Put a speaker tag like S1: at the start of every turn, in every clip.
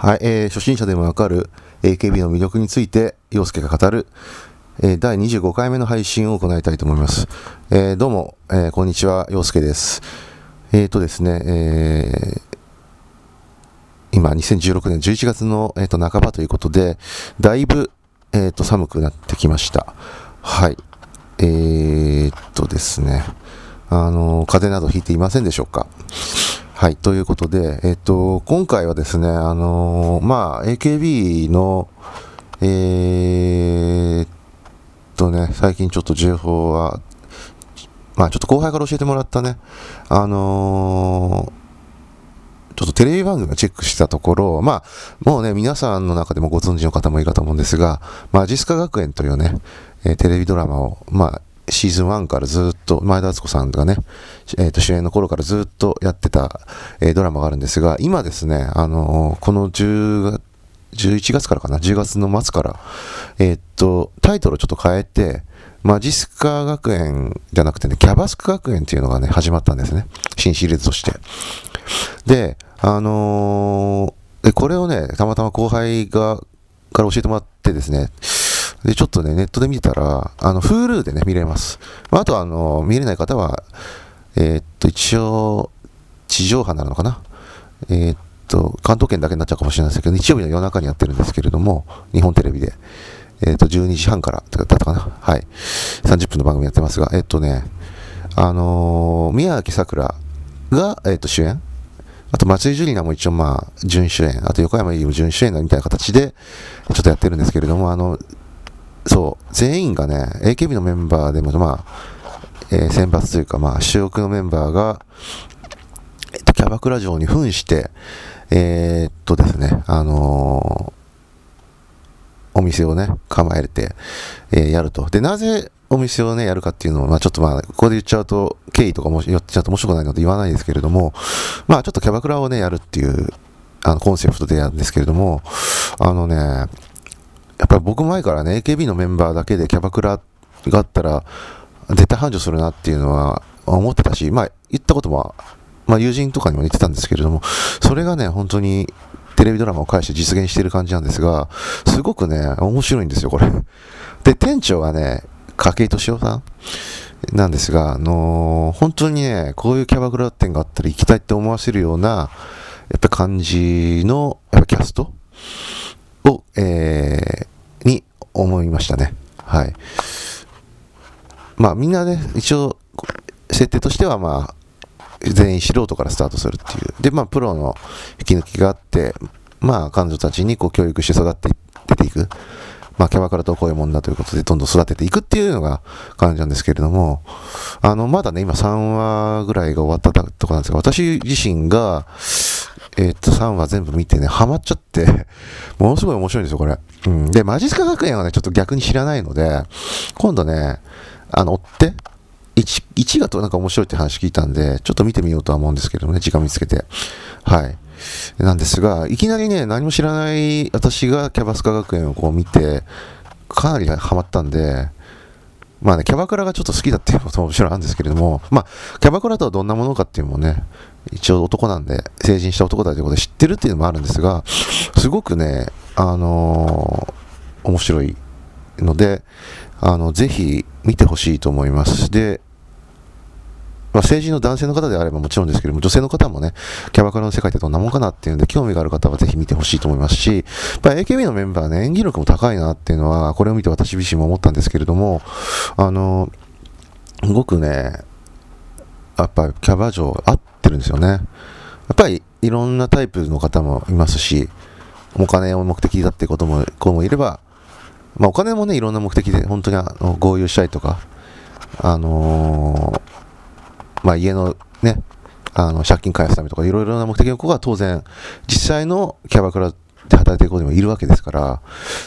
S1: はい、えー、初心者でもわかる AKB の魅力について、陽介が語る、えー、第25回目の配信を行いたいと思います。えー、どうも、えー、こんにちは、陽介です。えーとですね、え、今、2016年11月の、えー、と半ばということで、だいぶ、えー、と寒くなってきました。はい。え、っとですね、あの、風邪などひいていませんでしょうか？はい、ということで、えっと、今回はですね、あのー、まあ、AKB の、えー、とね、最近ちょっと情報は、まあ、ちょっと後輩から教えてもらったね、あのー、ちょっとテレビ番組をチェックしたところ、まあ、もうね、皆さんの中でもご存知の方もいるかと思うんですが、まあ、ジスカ学園というね、えー、テレビドラマを、まあ、シーズン1からずっと、前田敦子さんがね、えー、と主演の頃からずっとやってた、えー、ドラマがあるんですが、今ですね、あのー、この10月、11月からかな、10月の末から、えっと、タイトルをちょっと変えて、マジスカ学園じゃなくてね、キャバスク学園っていうのがね、始まったんですね。新シリーズとして。で、あので、これをね、たまたま後輩が、から教えてもらってですね、で、ちょっとね、ネットで見たら、あの、Hulu でね、見れます。まあ、あと、あの、見れない方は、えー、っと、一応、地上波なのかな？えー、っと、関東圏だけになっちゃうかもしれないですけど、日曜日の夜中にやってるんですけれども、日本テレビで。えー、っと、12時半からだったかな？はい。30分の番組やってますが、えー、っとね、あの宮脇さくらが、えっと、主演。あと、松井樹里奈も一応まあ、準主演。あと、横山由も準主演みたいな形で、ちょっとやってるんですけれども、あの、そう、全員がね、AKB のメンバーでも、まあ、えー、選抜というか、まあ、主力のメンバーが、えっと、キャバクラ城に扮して、えー、っとですね、あのー、お店をね、構えて、えー、やると。で、なぜお店をね、やるかっていうのを、まあちょっとまあ、ここで言っちゃうと、経緯とかも言っちゃうと面白くないので言わないですけれども、まあちょっとキャバクラをね、やるっていう、あの、コンセプトでやるんですけれども、あのね、やっぱり僕前からね、AKB のメンバーだけでキャバクラがあったら、絶対繁盛するなっていうのは思ってたし、まあ言ったことも、まあ友人とかにも言ってたんですけれども、それがね、本当にテレビドラマを介して実現してる感じなんですが、すごくね、面白いんですよ、これ。で、店長がね、筧敏夫さんなんですが、あのー、本当にね、こういうキャバクラ店があったら行きたいって思わせるような、やっぱ感じの、やっぱキャストを、えー、に思いましたね。はい。まあみんなね、一応、設定としてはまあ、全員素人からスタートするっていう。で、まあプロの引き抜きがあって、まあ彼女たちにこう教育して育って出ていく。まあキャバクラとこういうもんだということでどんどん育てていくっていうのが感じなんですけれども、あの、まだね、今3話ぐらいが終わったとこなんですが、私自身が、えー、っと、3話全部見てね、ハマっちゃって、ものすごい面白いんですよ、これ。うん。で、マジスカ学園はね、ちょっと逆に知らないので、今度ね、あの、追って、1, 1がとなんか面白いって話聞いたんで、ちょっと見てみようとは思うんですけどもね、時間見つけて。はい。なんですが、いきなりね、何も知らない私がキャバスカ学園をこう見て、かなりハマったんで、まあね、キャバクラがちょっと好きだっていうことももちろんあるんですけれども、まあ、キャバクラとはどんなものかっていうのもね、一応男なんで、成人した男だということで知ってるっていうのもあるんですが、すごくね、あのー、面白いので、あの、ぜひ見てほしいと思います。で、まあ、成人の男性の方であればもちろんですけども、女性の方もね、キャバクラの世界ってどんなもんかなっていうんで、興味がある方はぜひ見てほしいと思いますし、まあ、AKB のメンバーね、演技力も高いなっていうのは、これを見て私自身も思ったんですけれども、あの、すごくね、やっぱキャバ嬢合ってるんですよね。やっぱりいろんなタイプの方もいますし、お金を目的だってことも、子もいれば、まあお金もね、いろんな目的で本当にあの合流したいとか、あのー、まあ家のね、あの借金返すためとかいろいろな目的の子が当然実際のキャバクラで働いている子にもいるわけですから、ま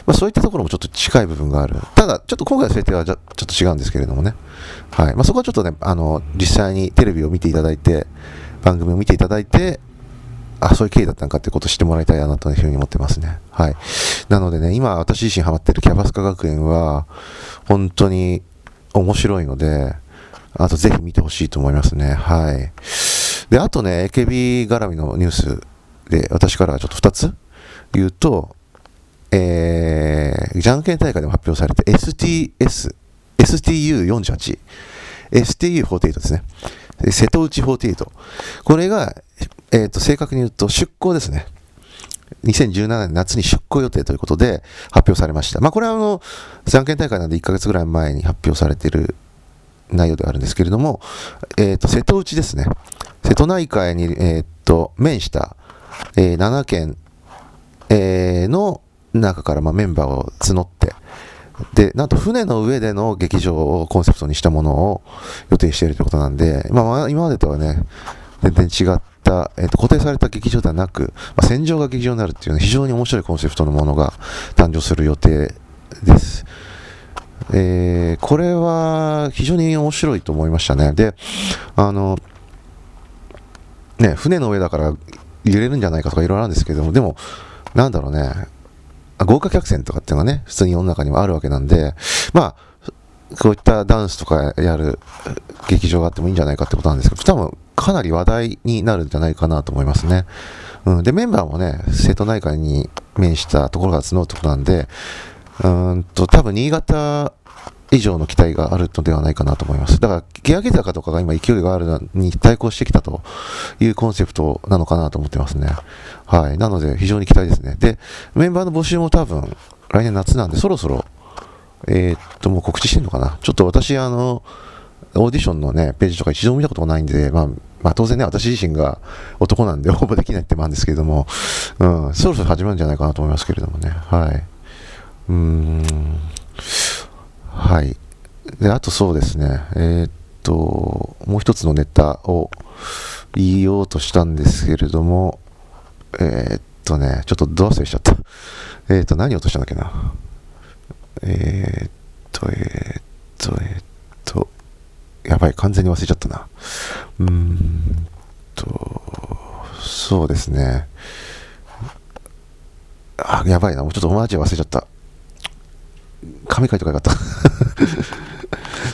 S1: あ、そういったところもちょっと近い部分がある。ただ、ちょっと今回の設定はちょっと違うんですけれどもね。はい。まあ、そこはちょっとね、あの、実際にテレビを見ていただいて、番組を見ていただいて、あ、そういう経緯だったのかってことを知ってもらいたいなというふうに思ってますね。はい。なのでね、今私自身ハマってるキャバスカ学園は、本当に面白いので、あとぜひ見てほしいと思いますね。はい。で、あとね、AKB 絡みのニュースで、私からはちょっと2ついうと、えー、じゃんけん大会でも発表された STS、STU48、STU48 ですね。瀬戸内48。これが、えっ、ー、と、正確に言うと出向ですね。2017年夏に出向予定ということで発表されました。まあ、これはあの、じゃんけん大会なんで1ヶ月ぐらい前に発表されている内容ではあるんですけれども、え、ー、と、瀬戸内ですね。瀬戸内海に、え、ー、と、面した、えー、7県、えー、の中からまあメンバーを募って、で、なんと船の上での劇場をコンセプトにしたものを予定しているということなんで、まあ、今までとはね、全然違った、えー、と固定された劇場ではなく、まあ、戦場が劇場になるっていう、ね、非常に面白いコンセプトのものが誕生する予定です。えー、これは非常に面白いと思いましたね。で、あの、ね、船の上だから揺れるんじゃないかとかいろいろあるんですけども、でも、なんだろうね、豪華客船とかっていうのがね、普通に世の中にはあるわけなんで、まあ、こういったダンスとかやる劇場があってもいいんじゃないかってことなんですけど、多分かなり話題になるんじゃないかなと思いますね。うん、で、メンバーもね、瀬戸内海に面したところが募るってことなんで、うんと、多分新潟以上の期待があるのではないかなと思います。だから、欅坂とかが今勢いがあるのに対抗してきたというコンセプトなのかなと思ってますね。はい。なので、非常に期待ですね。で、メンバーの募集も多分、来年夏なんで、そろそろ、えー、っと、もう告知してんのかな。ちょっと私、あの、オーディションのね、ページとか一度も見たことがないんで、まあ、まあ、当然ね、私自身が男なんで応募できないってもあるんですけれども、うん、そろそろ始まるんじゃないかなと思いますけれどもね。はい。うん。はい。で、あとそうですね、えー、っと、もう一つのネタを言おうとしたんですけれども、えー、っとね、ちょっとど忘れしちゃった。えー、っと、何を落としたんだっけな。えっと、えっと、えっと、やばい、完全に忘れちゃったな。うーんと、そうですね。あ、やばいな、もうちょっと友達忘れちゃった。紙書いとかよかっ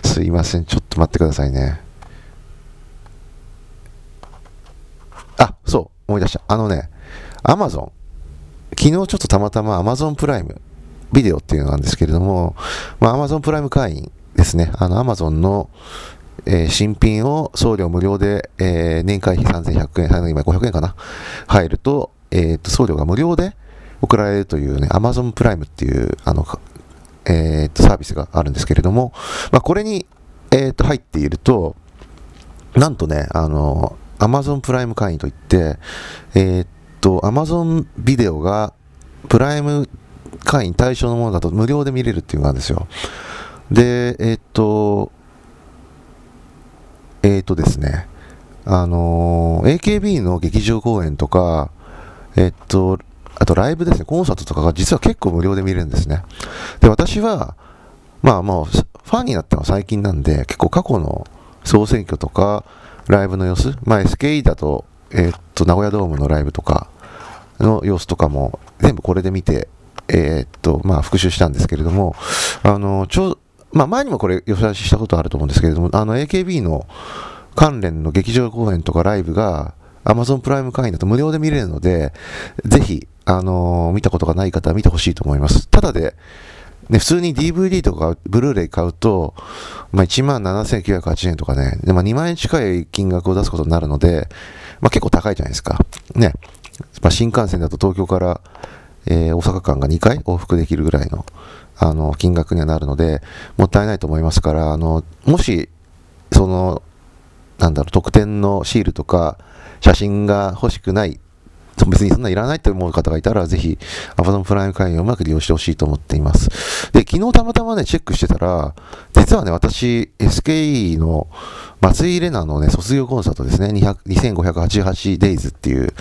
S1: た すいません。ちょっと待ってくださいね。あ、そう。思い出した。あのね、アマゾン。昨日ちょっとたまたまアマゾンプライムビデオっていうのなんですけれども、まあ、アマゾンプライム会員ですね。あの、アマゾンの、えー、新品を送料無料で、えー、年会費3100円、今500円かな。入ると、えー、と、送料が無料で送られるというね、アマゾンプライムっていう、あの、えー、とサービスがあるんですけれども、まあ、これに、えー、と入っていると、なんとね、あの、Amazon プライム会員といって、えー、っと、Amazon ビデオがプライム会員対象のものだと無料で見れるっていうのがあるんですよ。で、えー、っと、えー、っとですね、あの AKB の劇場公演とか、えっと、あとライブですね、コンサートとかが実は結構無料で見れるんですね。で、私は、まあもう、ファンになったのは最近なんで、結構過去の総選挙とか、ライブの様子、まあ SKE だと、えー、っと、名古屋ドームのライブとかの様子とかも、全部これで見て、えー、っと、まあ復習したんですけれども、あの、ちょまあ前にもこれ、予想したことあると思うんですけれども、あの AKB の関連の劇場公演とかライブが、Amazon プライム会員だと無料で見れるので、ぜひ、あのー、見たことがない方は見てほしいと思います。ただで、ね、普通に DVD とかブルーレイ買うと、まあ、1万7980円とかね、でまあ、2万円近い金額を出すことになるので、まあ、結構高いじゃないですか。ね。まあ、新幹線だと東京から、えー、大阪間が2回往復できるぐらいの、あの、金額にはなるので、もったいないと思いますから、あの、もし、その、なんだろう、特典のシールとか、写真が欲しくない別にそんなにいらないと思う方がいたら、ぜひ Amazon プライム会員をうまく利用してほしいと思っています。で、昨日たまたまね、チェックしてたら、実はね、私、SKE の松井玲奈のね、卒業コンサートですね、2588 days っていう、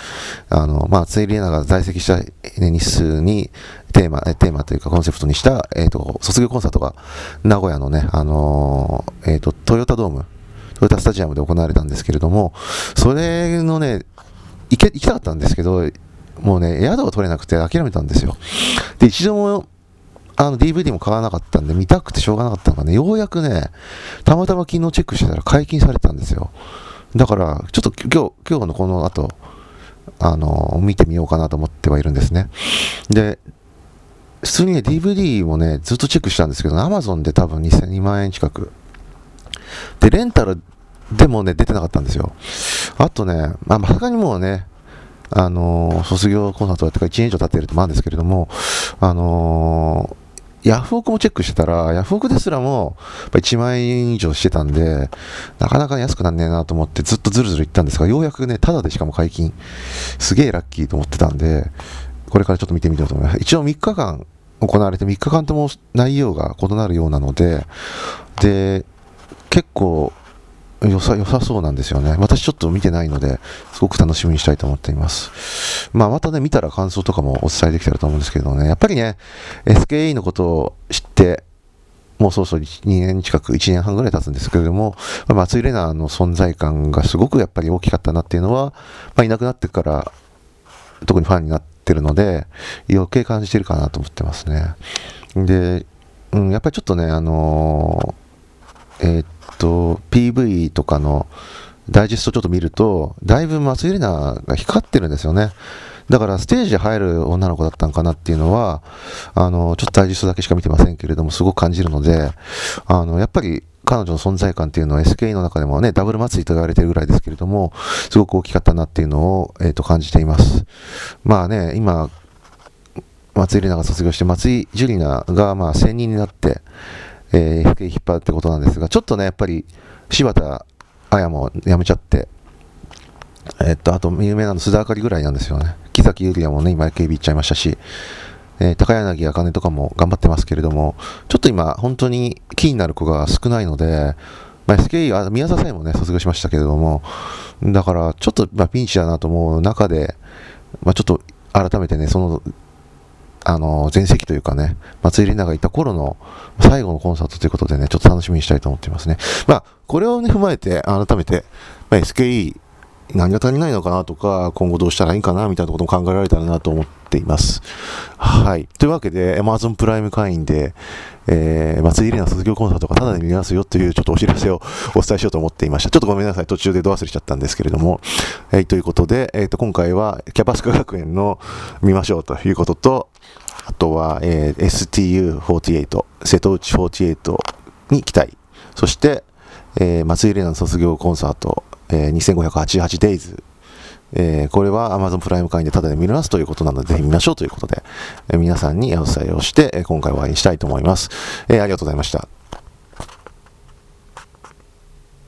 S1: あの、まあ、松井玲奈が在籍した、日数にテーマ、テーマというかコンセプトにした、えっ、ー、と、卒業コンサートが名古屋のね、あのー、えっ、ー、と、トヨタドーム、トヨタスタジアムで行われたんですけれども、それのね、行け、行きたかったんですけど、もうね、宿を取れなくて諦めたんですよ。で、一度も、あの、DVD も買わなかったんで、見たくてしょうがなかったのがね、ようやくね、たまたま昨日チェックしてたら解禁されたんですよ。だから、ちょっと今日、今日のこの後、あの見てみようかなと思ってはいるんですね。で、普通にね、DVD もね、ずっとチェックしたんですけど、Amazon で多分2万円近く。で、レンタルでもね、出てなかったんですよ。あとね、まあ、まさかにもね、あのー、卒業コンサートやってから1年以上経ってると思うんですけれども、あのー、ヤフオクもチェックしてたら、ヤフオクですらも1万円以上してたんで、なかなか安くなんねえなと思ってずっとずるずる行ったんですが、ようやくね、ただでしかも解禁、すげえラッキーと思ってたんで、これからちょっと見てみようと思います。一応3日間行われて3日間とも内容が異なるようなので、で、結構良さ良さそうなんですよね。私ちょっと見てないので、すごく楽しみにしたいと思っています。まあ、またね、見たら感想とかもお伝えできたらと思うんですけどね、やっぱりね、SKE のことを知って、もうそうそう2年近く、1年半ぐらい経つんですけれども、松井玲奈の存在感がすごくやっぱり大きかったなっていうのは、まあ、いなくなってから、特にファンになってるので、余計感じてるかなと思ってますね。で、うん、やっぱりちょっとね、あのー、えー、っと、PV とかのダイジェストちょっと見ると、だいぶ松井玲奈が光ってるんですよね。だからステージ入る女の子だったのかなっていうのは、あの、ちょっとダイジェストだけしか見てませんけれども、すごく感じるので、あの、やっぱり彼女の存在感っていうのは SKE の中でもね、ダブル祭りと言われてるぐらいですけれども、すごく大きかったなっていうのを、えっ、ー、と、感じています。まあね、今、松井玲奈が卒業して、松井樹里奈がまあ専任になって、えー、引っ張るってことなんですが、ちょっとね、やっぱり柴田綾も辞めちゃって、えっと、あと有名なの須田あかりぐらいなんですよね。木崎ゆりやもね、今 AKB 行っちゃいましたし、えー、高柳茜とかも頑張ってますけれども、ちょっと今、本当に気になる子が少ないので、まあ、SKE は宮沢さえもね、卒業しましたけれども、だからちょっとまあピンチだなと思う中で、まあ、ちょっと改めてね、そのあの、前席というかね、松井里奈がいた頃の最後のコンサートということでね、ちょっと楽しみにしたいと思っていますね。まあ、これをね、踏まえて、改めて、まあ、SKE、何が足りないのかなとか、今後どうしたらいいかなみたいなことも考えられたらなと思っています。はい。というわけで、Amazon プライム会員で、えー、松井里奈卒業コンサートがタダで見れますよというちょっとお知らせをお伝えしようと思っていました。ちょっとごめんなさい。途中でド忘れしちゃったんですけれども。えー、ということで、えっ、ー、と、今回はキャパスカ学園の見ましょうということと、あとは、えー、STU48、瀬戸内48に期待。そして、えー、松井玲奈の卒業コンサート、えー、2588 days。えー、これは Amazon プライム会員でタダで見れますということなので、ぜひ見ましょうということで、えー、皆さんにお伝えをして、えー、今回は終わりにしたいと思います。えー、ありがとうございました。